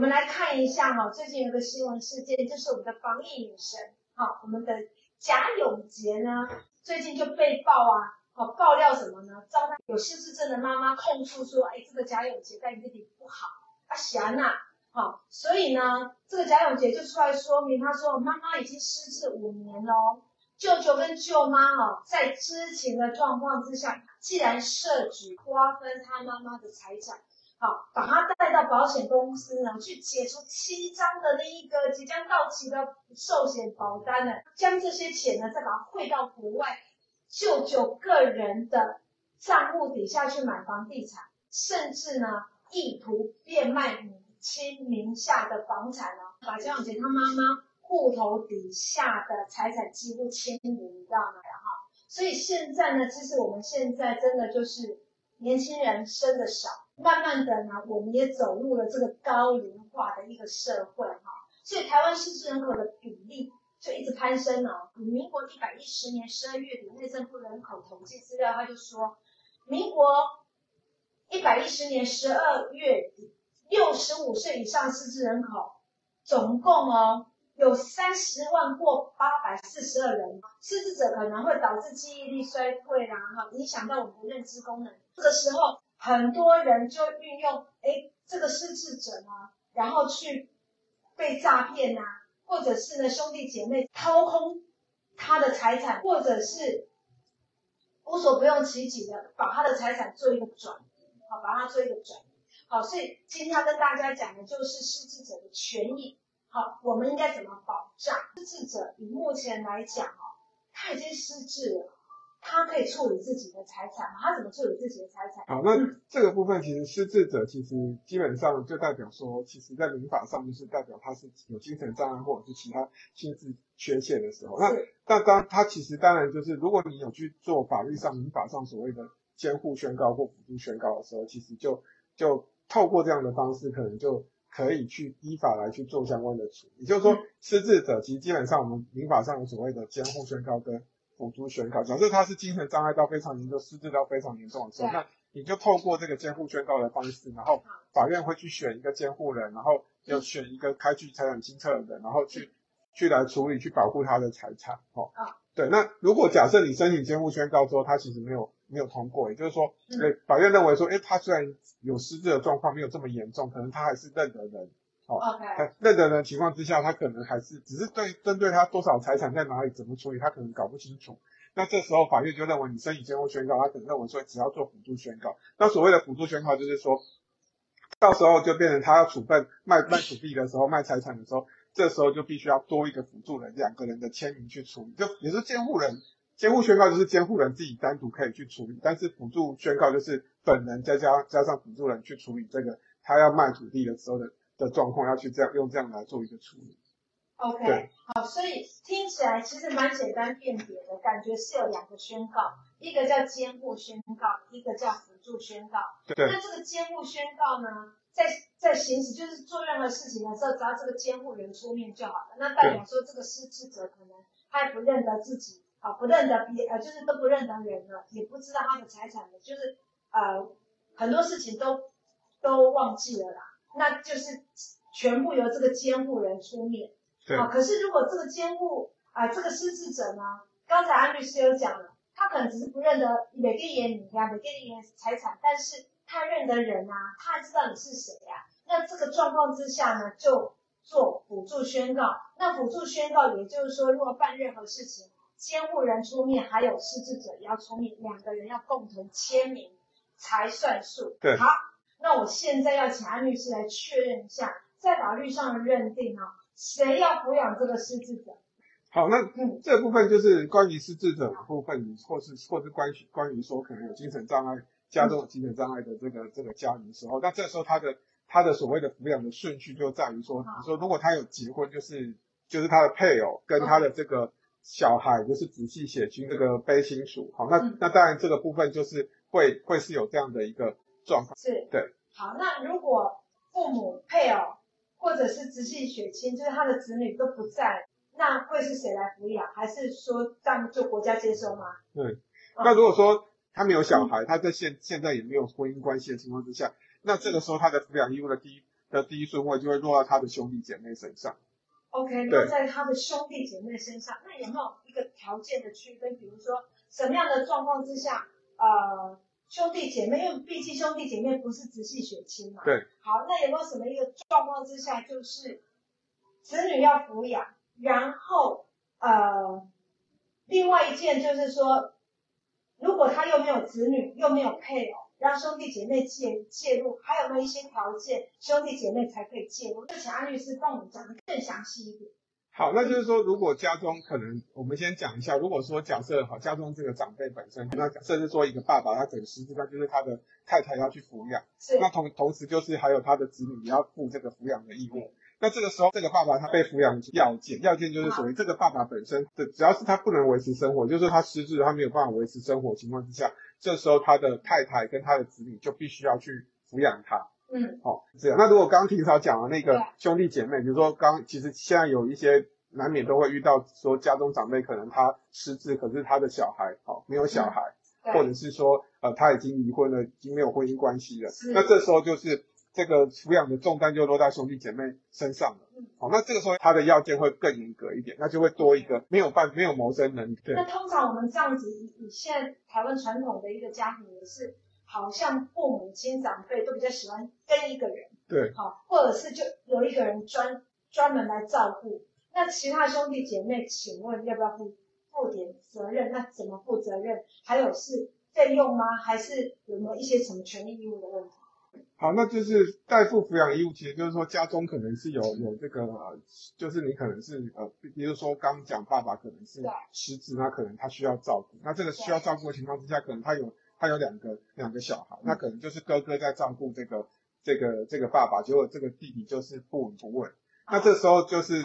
我们来看一下哈，最近有个新闻事件，就是我们的防疫女神，哈，我们的贾永婕呢，最近就被爆啊，好爆料什么呢？遭到有失智症的妈妈控诉说，哎，这个贾永婕在这里不好，啊，霞娜，好，所以呢，这个贾永婕就出来说明，她说妈妈已经失智五年喽。舅舅跟舅妈哦，在知情的状况之下，既然设局瓜分他妈妈的财产，好，把他带到保险公司呢，去解除七张的那一个即将到期的寿险保单呢，将这些钱呢，再把它汇到国外舅舅个人的账户底下去买房地产，甚至呢，意图变卖母亲名下的房产呢，把贾永婕他妈妈。户头底下的财产几乎清零，你知道吗？哈，所以现在呢，其实我们现在真的就是年轻人生的少，慢慢的呢，我们也走入了这个高龄化的一个社会，哈，所以台湾失智人口的比例就一直攀升了。民国一百一十年十二月底，内政部人口统计资料，他就说，民国一百一十年十二月底，六十五岁以上失智人口总共哦。有三十万或八百四十二人，失智者可能会导致记忆力衰退啦，哈，影响到我们的认知功能。这个时候，很多人就运用，哎，这个失智者呢，然后去被诈骗呐，或者是呢兄弟姐妹掏空他的财产，或者是无所不用其极的把他的财产做一个转移，好，把它做一个转移。好，所以今天要跟大家讲的就是失智者的权益。好，我们应该怎么保障失智者？以目前来讲，哦，他已经失智了，他可以处理自己的财产吗？他怎么处理自己的财产？好，那这个部分其实失智者其实基本上就代表说，其实在民法上就是代表他是有精神障碍或者是其他心智缺陷的时候。那那当他其实当然就是，如果你有去做法律上民法上所谓的监护宣告或辅助宣告的时候，其实就就透过这样的方式，可能就。可以去依法来去做相关的处理，也就是说，失智者其实基本上我们民法上有所谓的监护宣告跟辅助宣告。假设他是精神障碍到非常严重、失智到非常严重的时候，那你就透过这个监护宣告的方式，然后法院会去选一个监护人，然后要选一个开具财产清册的人，然后去去来处理、去保护他的财产。哦，对。那如果假设你申请监护宣告之后，他其实没有。没有通过，也就是说，呃，法院认为说，诶，他虽然有失智的状况，没有这么严重，可能他还是认得人，哦，Okay. 认得人情况之下，他可能还是只是对针对他多少财产在哪里怎么处理，他可能搞不清楚。那这时候法院就认为你申请监护宣告，他可能认为说只要做辅助宣告。那所谓的辅助宣告就是说，到时候就变成他要处分卖卖土地的时候，卖财产的时候，这时候就必须要多一个辅助人，两个人的签名去处理，就也是监护人。监护宣告就是监护人自己单独可以去处理，但是辅助宣告就是本人再加加上辅助人去处理这个他要卖土地的时候的的状况，要去这样用这样来做一个处理。OK，对好，所以听起来其实蛮简单辨别的，感觉是有两个宣告，一个叫监护宣告，一个叫辅助宣告。对。那这个监护宣告呢，在在行使就是做任何事情的时候，只要这个监护人出面就好了。那代表说这个失智者可能他也不认得自己。啊，不认得别呃，就是都不认得人了，也不知道他的财产了，就是呃很多事情都都忘记了啦。那就是全部由这个监护人出面。对。啊，可是如果这个监护啊、呃，这个失智者呢，刚才安律师有讲了，他可能只是不认得每个人你呀，每个人财产，但是他认得人啊，他还知道你是谁呀、啊。那这个状况之下呢，就做辅助宣告。那辅助宣告也就是说，如果办任何事情。监护人出面，还有失智者也要出面，两个人要共同签名才算数。对，好，那我现在要请安律师来确认一下，在法律上的认定啊，谁要抚养这个失智者？好，那嗯，这部分就是关于失智者的部分，或是或是关于关于说可能有精神障碍、家中有精神障碍的这个这个家庭的时候，那这时候他的他的所谓的抚养的顺序就在于说，你说如果他有结婚，就是就是他的配偶跟他的这个。小孩就是仔细写清这个非亲属，好，那、嗯、那当然这个部分就是会会是有这样的一个状况，是对。好，那如果父母、配偶或者是直系血亲，就是他的子女都不在，那会是谁来抚养？还是说这样就国家接收吗？对。嗯、那如果说他没有小孩，嗯、他在现现在也没有婚姻关系的情况之下，那这个时候他的抚养义务的第一的第一顺位就会落到他的兄弟姐妹身上。OK，落在他的兄弟姐妹身上，那有没有一个条件的区分？比如说什么样的状况之下，呃，兄弟姐妹，因为毕竟兄弟姐妹不是直系血亲嘛。对。好，那有没有什么一个状况之下，就是子女要抚养，然后呃，另外一件就是说，如果他又没有子女，又没有配偶。让兄弟姐妹介介入，还有没有一些条件，兄弟姐妹才可以介入？就请安律师帮我们讲的更详细一点。好，那就是说，如果家中可能，我们先讲一下，如果说假设好，家中这个长辈本身，那假设是说一个爸爸，他整个失智，那就是他的太太要去抚养，是。那同同时就是还有他的子女也要负这个抚养的义务。那这个时候，这个爸爸他被抚养要件，要件就是属于这个爸爸本身的，只要是他不能维持生活，就是他失智，他没有办法维持生活情况之下，这时候他的太太跟他的子女就必须要去抚养他。嗯，好，这样。那如果刚刚庭嫂讲的那个兄弟姐妹，比如说刚其实现在有一些难免都会遇到，说家中长辈可能他失智，可是他的小孩好没有小孩，或者是说呃他已经离婚了，已经没有婚姻关系了，那这时候就是。这个抚养的重担就落在兄弟姐妹身上了。嗯好，那这个时候他的要件会更严格一点，那就会多一个没有办没有谋生能力。对。那通常我们这样子，以现在台湾传统的一个家庭也是，好像父母亲长辈都比较喜欢跟一个人。对。好，或者是就有一个人专专门来照顾。那其他兄弟姐妹，请问要不要负负点责任？那怎么负责任？还有是费用吗？还是有没有一些什么权利义务的问题？好，那就是代父抚养义务，其实就是说家中可能是有有这个，就是你可能是呃，比如说刚讲爸爸可能是失智，那可能他需要照顾，那这个需要照顾的情况之下，可能他有他有两个两个小孩，那可能就是哥哥在照顾这个这个这个爸爸，结果这个弟弟就是不闻不问，那这时候就是，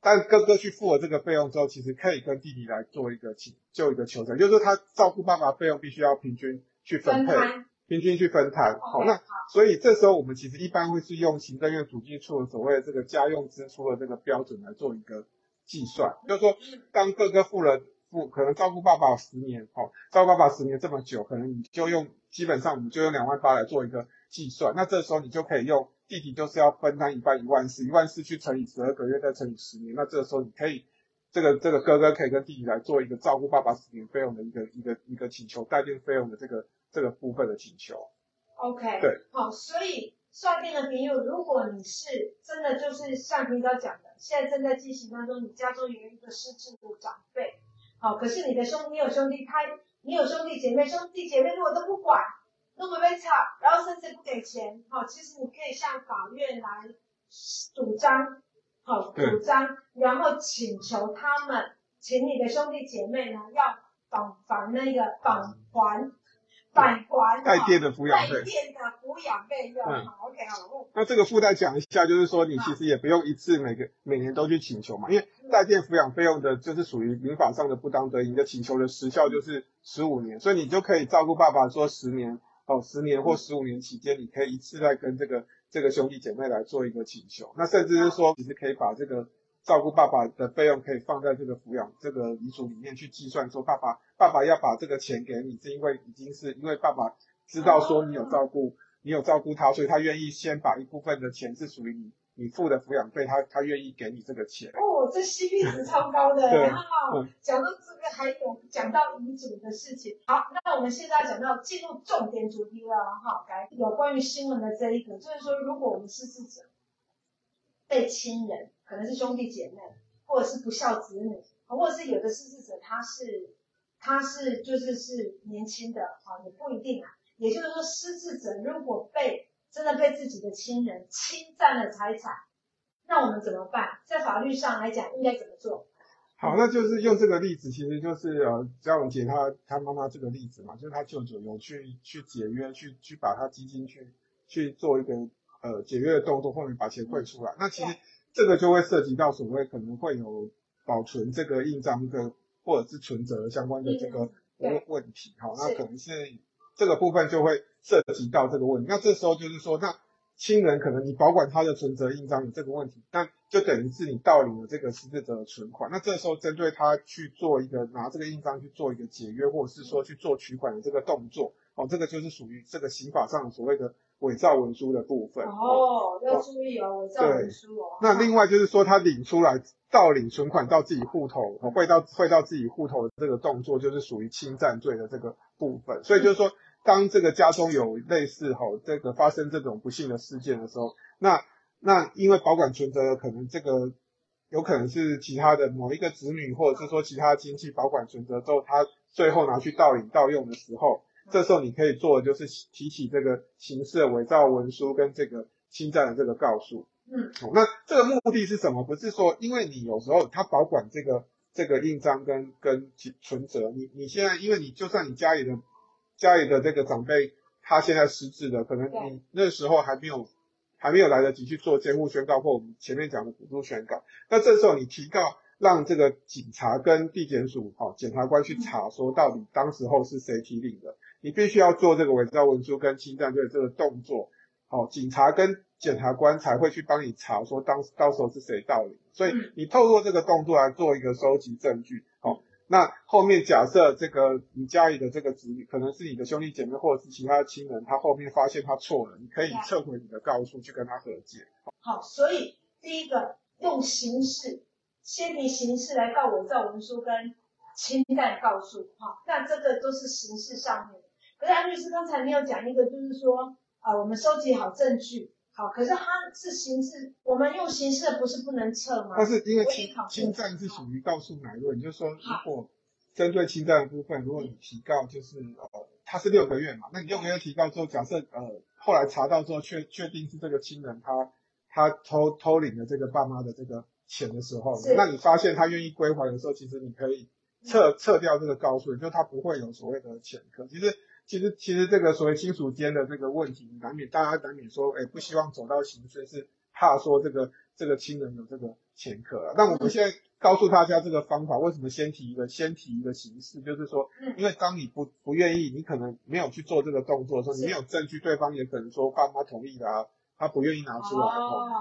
但哥哥去付了这个费用之后，其实可以跟弟弟来做一个请就一个求偿，就是说他照顾爸爸费用必须要平均去分配。平均去分摊，好，那所以这时候我们其实一般会是用行政院主计处的所谓的这个家用支出的这个标准来做一个计算，就是说当哥哥付了付，可能照顾爸爸十年，好，照顾爸爸十年这么久，可能你就用基本上我们就用两万八来做一个计算，那这时候你就可以用弟弟就是要分摊一半一万四，一万四去乘以十二个月再乘以十年，那这个时候你可以这个这个哥哥可以跟弟弟来做一个照顾爸爸十年费用的一个一个一个请求代垫费用的这个。这个部分的请求，OK，对，好，所以算命的朋友，如果你是真的就是像平常讲的，现在正在进行当中，你家中有一个失智的长辈，好，可是你的兄你有兄弟，他你有兄弟姐妹，兄弟姐妹如果都不管，那么被吵，然后甚至不给钱，好，其实你可以向法院来主张，好，主张，然后请求他们，请你的兄弟姐妹呢要返还那个返还。返还代垫的抚养费，代垫的抚养费用。嗯，OK，好。那这个附带讲一下，就是说你其实也不用一次每个每年都去请求嘛，因为代垫抚养费用的就是属于民法上的不当得益，你的请求的时效就是十五年，所以你就可以照顾爸爸说十年哦，十年或十五年期间，你可以一次再跟这个这个兄弟姐妹来做一个请求，那甚至是说，其实可以把这个。照顾爸爸的费用可以放在这个抚养这个遗嘱里面去计算，说爸爸爸爸要把这个钱给你，是因为已经是因为爸爸知道说你有照顾你有照顾他，所以他愿意先把一部分的钱是属于你你付的抚养费，他他愿意给你这个钱。哦，这 CP 值超高的。然后讲到这个还有讲到遗嘱的事情。好，那我们现在讲到进入重点主题了哈，来有关于新闻的这一个，就是说如果我们失智者被亲人。可能是兄弟姐妹，或者是不孝子女，或者是有的失智者他是他是就是是年轻的，啊，也不一定啊。也就是说，失智者如果被真的被自己的亲人侵占了财产，那我们怎么办？在法律上来讲，应该怎么做？好，那就是用这个例子，其实就是呃，张永杰他他妈妈这个例子嘛，就是他舅舅有去去解约，去去把他基金去去做一个呃解约的动作，后面把钱汇出来，那其实。这个就会涉及到所谓可能会有保存这个印章的或者是存折相关的这个问问题，好，那可能是这个部分就会涉及到这个问题。那这时候就是说，那亲人可能你保管他的存折印章有这个问题，那就等于是你盗领了这个失智者的存款。那这时候针对他去做一个拿这个印章去做一个解约，或者是说去做取款的这个动作，哦，这个就是属于这个刑法上所谓的伪造文书的部分。哦，要注意哦，伪造文书哦。那另外就是说，他领出来盗领存款到自己户头，汇到汇到自己户头的这个动作，就是属于侵占罪的这个部分。所以就是说，当这个家中有类似吼这个发生这种不幸的事件的时候，那那因为保管存折可能这个有可能是其他的某一个子女，或者是说其他亲戚保管存折之后，他最后拿去盗领盗用的时候。这时候你可以做的就是提起这个刑事的伪造文书跟这个侵占的这个告诉。嗯，那这个目的是什么？不是说因为你有时候他保管这个这个印章跟跟存折，你你现在因为你就算你家里的家里的这个长辈他现在失智了，可能你那时候还没有还没有来得及去做监护宣告或我们前面讲的辅助宣告，那这时候你提告。让这个警察跟地检署、好检察官去查，说到底当时候是谁提领的？你必须要做这个伪造文书跟侵占罪这个动作，好，警察跟检察官才会去帮你查，说当到时候是谁盗领。所以你透过这个动作来做一个收集证据，好，那后面假设这个你家里的这个子女可能是你的兄弟姐妹或者是其他的亲人，他后面发现他错了，你可以撤回你的告诉去跟他和解。好，所以第一个用刑事。先以刑事来告伪造文书跟侵占告诉，哈，那这个都是形式上面的。可是安律师刚才你有讲一个，就是说啊，我们收集好证据，好，可是他是刑事，我们用刑事的不是不能撤吗？但是因为侵侵占是属于告诉乃论，就是说如果针对侵占的部分，如果你提告就是呃，他是六个月嘛，那你六个月提告之后，假设呃后来查到之后确确定是这个亲人他他偷偷领了这个爸妈的这个。钱的时候，那你发现他愿意归还的时候，其实你可以撤撤掉这个告诉，就他不会有所谓的前科。其实，其实，其实这个所谓亲属间的这个问题，难免大家难免说，哎，不希望走到刑事，是怕说这个这个亲人有这个前科啊。那我们现在告诉大家这个方法，为什么先提一个先提一个形式，就是说，因为当你不不愿意，你可能没有去做这个动作的时候，你没有证据，对方也可能说爸妈同意的啊，他不愿意拿出来，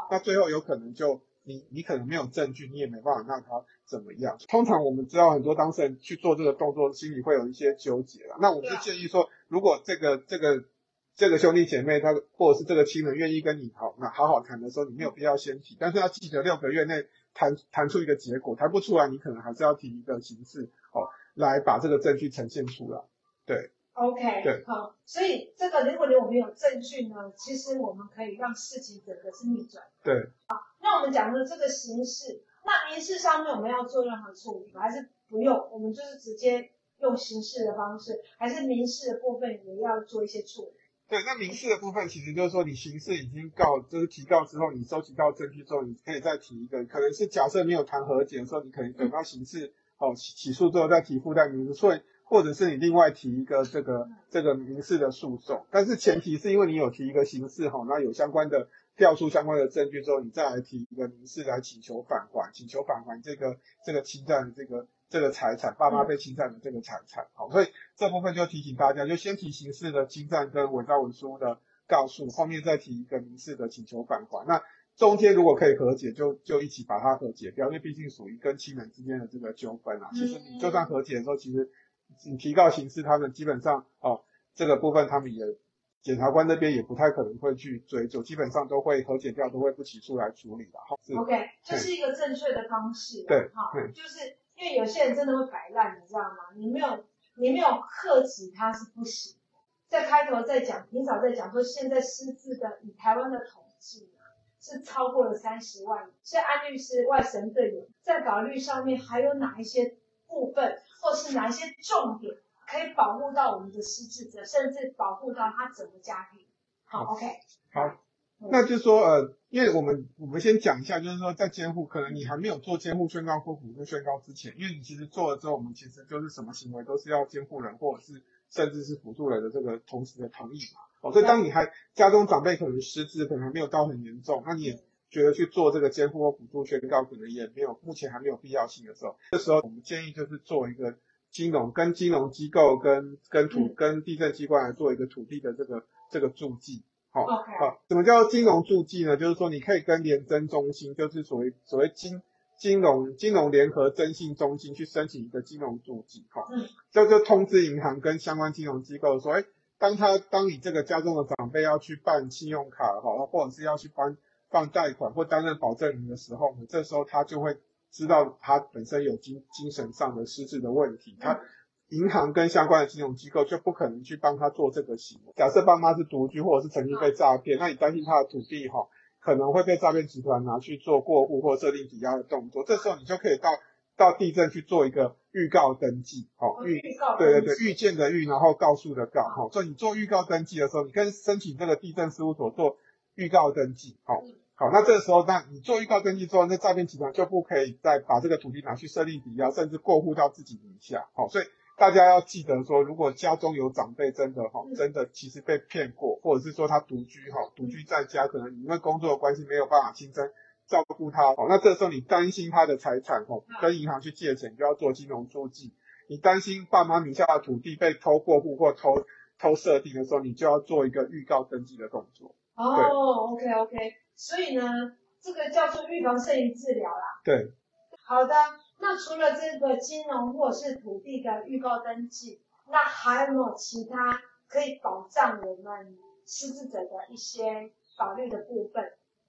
那最后有可能就。你你可能没有证据，你也没办法让他怎么样。通常我们知道很多当事人去做这个动作，心里会有一些纠结了。那我们就建议说，如果这个这个这个兄弟姐妹他或者是这个亲人愿意跟你好，那好好谈的时候，你没有必要先提，但是要记得六个月内谈谈出一个结果，谈不出来，你可能还是要提一个形式哦，来把这个证据呈现出来。对。OK，对，好，所以这个如果我们有证据呢，其实我们可以让事情整个是逆转。对，好，那我们讲的这个刑事，那民事上面我们要做任何处理吗？还是不用？我们就是直接用刑事的方式，还是民事的部分也要做一些处理？对，那民事的部分其实就是说，你刑事已经告，就是提告之后，你收集到证据之后，你可以再提一个，可能是假设没有谈和解的时候，你可能等到刑事哦起起诉之后再提附带民事，所以。或者是你另外提一个这个这个民事的诉讼，但是前提是因为你有提一个刑事哈，那有相关的调出相关的证据之后，你再来提一个民事来请求返还，请求返还这个这个侵占的这个这个财产，爸妈被侵占的这个财产，好，所以这部分就提醒大家，就先提刑事的侵占跟伪造文书的告诉，后面再提一个民事的请求返还，那中间如果可以和解，就就一起把它和解掉，因为毕竟属于跟亲人之间的这个纠纷啊，其实你就算和解的时候，其实。你提告刑事，他们基本上哦，这个部分他们也检察官那边也不太可能会去追究，基本上都会和解掉，都会不起诉来处理的。哈，OK，这是一个正确的方式。对，哈，就是因为有些人真的会摆烂，你知道吗？你没有你没有克制他是不行。在开头在讲，平早在讲说，现在失智的以台湾的统计呢，是超过了三十万。所以安律师外神队友在法律上面还有哪一些部分？或是哪一些重点可以保护到我们的失智者，甚至保护到他整个家庭？好，OK，好，那就是说，呃，因为我们我们先讲一下，就是说在监护，可能你还没有做监护宣告或辅助宣告之前，因为你其实做了之后，我们其实就是什么行为都是要监护人或者是甚至是辅助人的这个同时的同意嘛。哦，所以当你还家中长辈可能失智，可能还没有到很严重，那你也。觉得去做这个监护或辅助宣告可能也没有，目前还没有必要性的时候，这时候我们建议就是做一个金融跟金融机构跟跟土跟地政机关来做一个土地的这个这个注记，好、哦，好什么叫金融注记呢？就是说你可以跟联征中心，就是所谓所谓金金融金融联合征信中心去申请一个金融注记，好、哦，嗯，就就通知银行跟相关金融机构说，哎。当他当你这个家中的长辈要去办信用卡哈，或者是要去办放贷款或担任保证人的时候呢，这时候他就会知道他本身有精精神上的失智的问题，他银行跟相关的金融机构就不可能去帮他做这个行为。假设爸妈是独居或者是曾经被诈骗，那你担心他的土地哈可能会被诈骗集团拿去做过户或设定抵押的动作，这时候你就可以到。到地震去做一个预告登记，好预对对对，预见的预，然后告诉的告，好，所以你做预告登记的时候，你可以申请这个地震事务所做预告登记，好，好，那这个时候，那你做预告登记之后，那诈骗集团就不可以再把这个土地拿去设立抵押，甚至过户到自己名下，好，所以大家要记得说，如果家中有长辈真的哈，真的其实被骗过，或者是说他独居哈，独居在家，可能因为工作的关系没有办法亲身。照顾他好，那这时候你担心他的财产哈，跟银行去借钱就要做金融注记。你担心爸妈名下的土地被偷过户或偷偷设定的时候，你就要做一个预告登记的动作。哦，OK OK，所以呢，这个叫做预防胜于治疗啦。对。好的，那除了这个金融或者是土地的预告登记，那还有没有其他可以保障我们失智者的一些法律的部分？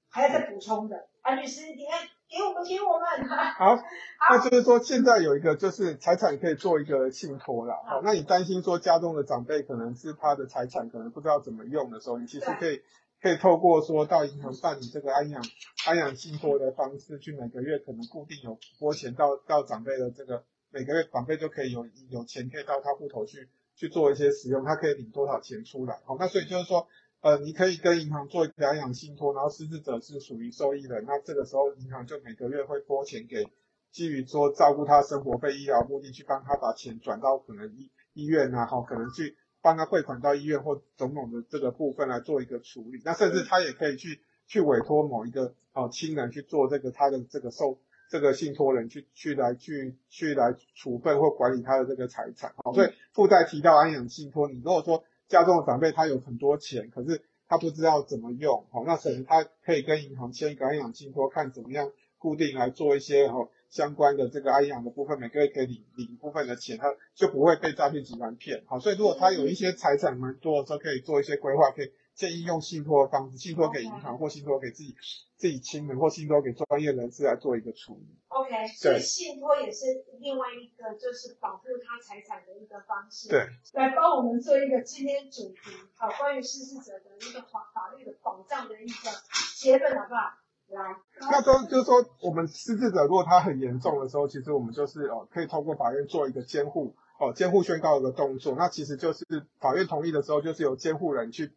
还要再补充的，啊律师，你看，给我们，给我们。好，好，那就是说，现在有一个就是财产可以做一个信托了。好，那你担心说家中的长辈可能是他的财产，可能不知道怎么用的时候，你其实可以可以透过说到银行办理这个安养安养信托的方式，去每个月可能固定有拨钱到到长辈的这个每个月长辈就可以有有钱可以到他户头去去做一些使用，他可以领多少钱出来。好，那所以就是说。呃，你可以跟银行做一个安养信托，然后失智者是属于受益人，那这个时候银行就每个月会拨钱给，基于说照顾他生活费、医疗目的去帮他把钱转到可能医医院啊，好，可能去帮他汇款到医院或种种的这个部分来做一个处理。那甚至他也可以去去委托某一个哦亲人去做这个他的这个受这个信托人去去来去去来处分或管理他的这个财产。好，所以附带提到安养信托，你如果说。家中的长辈他有很多钱，可是他不知道怎么用，好，那可能他可以跟银行签一个安养信托，看怎么样固定来做一些哦相关的这个安养的部分，每个月可以领领一部分的钱，他就不会被诈骗集团骗，好，所以如果他有一些财产蛮多的时候，可以做一些规划，可以。建议用信托的方式，信托给银行或信托给自己自己亲人或信托给专业人士来做一个处理。OK，所以信托也是另外一个就是保护他财产的一个方式。对，来帮我们做一个今天主题，好，关于失事者的一个法法律的保障的一个结论，好不好？来，那说就是说，我们失智者如果他很严重的时候，其实我们就是哦，可以通过法院做一个监护哦，监护宣告的动作。那其实就是法院同意的时候，就是由监护人去。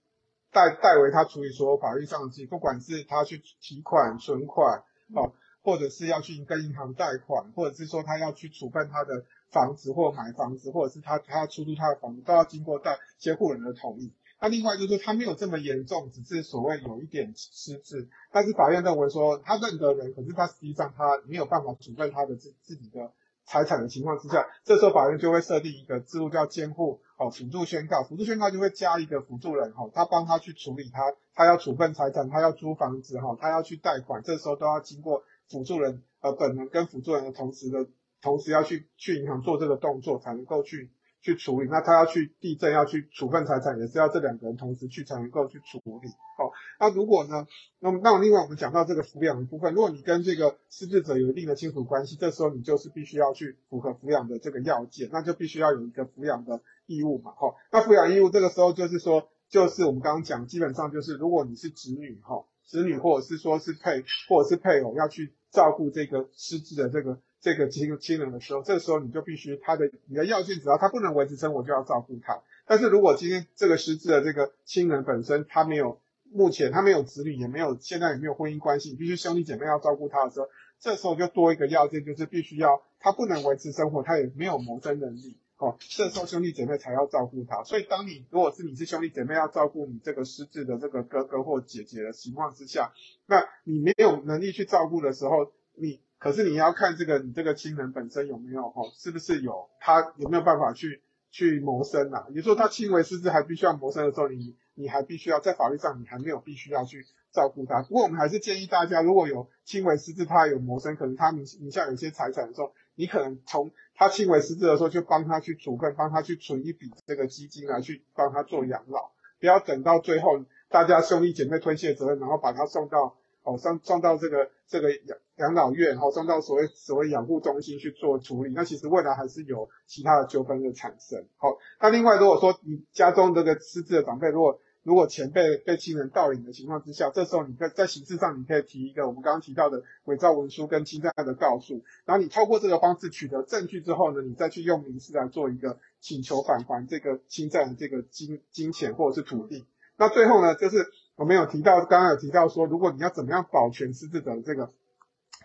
代代为他处理所有法律上的事，不管是他去提款、存款，哦，或者是要去跟银行贷款，或者是说他要去处分他的房子或买房子，或者是他他要出租他的房子，都要经过代监护人的同意。那另外就是他没有这么严重，只是所谓有一点失智，但是法院认为说他认得人，可是他实际上他没有办法处分他的自自己的。财产的情况之下，这时候法院就会设定一个制度叫监护哦，辅助宣告，辅助宣告就会加一个辅助人哈，他帮他去处理他，他要处分财产，他要租房子哈，他要去贷款，这时候都要经过辅助人呃本人跟辅助人的同时的，同时要去去银行做这个动作才能够去。去处理，那他要去地震，要去处分财产，也是要这两个人同时去才能够去处理。好，那如果呢，那么那另外我们讲到这个抚养的部分，如果你跟这个失智者有一定的亲属关系，这时候你就是必须要去符合抚养的这个要件，那就必须要有一个抚养的义务嘛。哈，那抚养义务这个时候就是说，就是我们刚刚讲，基本上就是如果你是子女哈，子女或者是说是配或者是配偶要去照顾这个失智的这个。这个亲亲人的时候，这时候你就必须他的你的要件，只要他不能维持生活，就要照顾他。但是如果今天这个失智的这个亲人本身他没有，目前他没有子女，也没有现在也没有婚姻关系，必须兄弟姐妹要照顾他的时候，这时候就多一个要件，就是必须要他不能维持生活，他也没有谋生能力，哦，这时候兄弟姐妹才要照顾他。所以当你如果是你是兄弟姐妹要照顾你这个失智的这个哥哥或姐姐的情况之下，那你没有能力去照顾的时候，你。可是你要看这个，你这个亲人本身有没有哦，是不是有他有没有办法去去谋生啊？你说他轻微失智还必须要谋生的时候，你你还必须要在法律上你还没有必须要去照顾他。不过我们还是建议大家，如果有轻微失智，他有谋生，可能他名名下有些财产的时候，你可能从他轻微失智的时候就帮他去处分，帮他去存一笔这个基金来去帮他做养老，不要等到最后大家兄弟姐妹推卸责任，然后把他送到哦送送到这个这个养养老院，然后送到所谓所谓养护中心去做处理，那其实未来还是有其他的纠纷的产生。好，那另外如果说你家中这个失智的长辈，如果如果钱被被亲人盗领的情况之下，这时候你可以在刑事上你可以提一个我们刚刚提到的伪造文书跟侵占的告诉，然后你透过这个方式取得证据之后呢，你再去用民事来做一个请求返还这个侵占的这个金金钱或者是土地。那最后呢，就是我们有提到刚刚有提到说，如果你要怎么样保全失智者的这个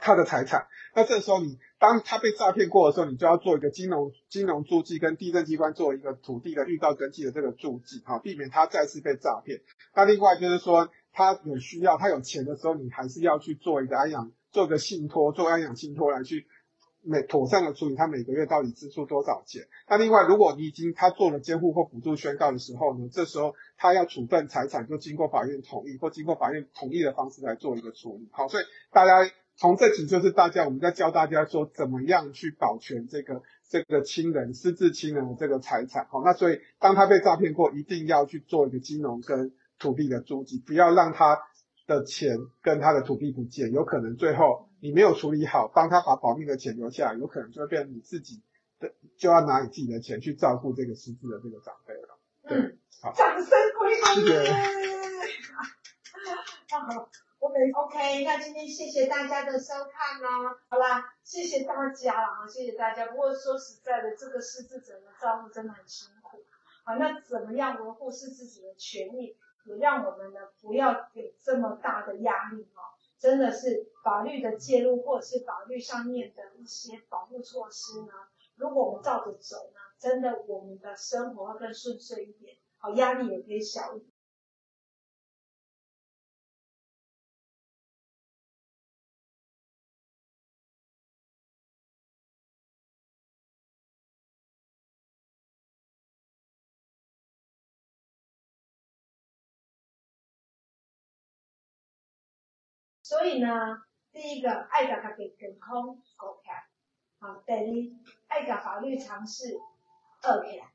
他的财产，那这时候你。当他被诈骗过的时候，你就要做一个金融金融注记，跟地震机关做一个土地的预告登记的这个注记，哈，避免他再次被诈骗。那另外就是说，他有需要，他有钱的时候，你还是要去做一个安养，做个信托，做安养信托来去每妥善的处理他每个月到底支出多少钱。那另外，如果你已经他做了监护或辅助宣告的时候呢，这时候他要处分财产，就经过法院同意或经过法院同意的方式来做一个处理。好，所以大家。从这集就是大家，我们在教大家说怎么样去保全这个这个亲人失智亲人的这个财产。好，那所以当他被诈骗过，一定要去做一个金融跟土地的租记，不要让他的钱跟他的土地不见，有可能最后你没有处理好，帮他把保命的钱留下来，有可能就会变成你自己的就要拿你自己的钱去照顾这个失智的这个长辈了。嗯，好，掌声鼓励，谢谢。OK，那今天谢谢大家的收看哦。好啦，谢谢大家了哈，谢谢大家。不过说实在的，这个失智者的照顾真的很辛苦。好，那怎么样维护失智者的权益，也让我们呢不要给这么大的压力哈。真的是法律的介入，或者是法律上面的一些保护措施呢，如果我们照着走呢，真的我们的生活会更顺遂一点，好，压力也可以小一点。所以呢，第一个爱甲家己健康顾起来，好，第二爱甲法律常识学起来，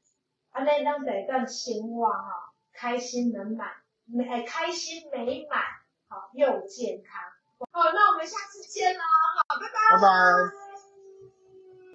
安尼咱就会当生活哈，开心美满，美开心美满，好又健康。好，那我们下次见喽，好，拜拜。拜拜。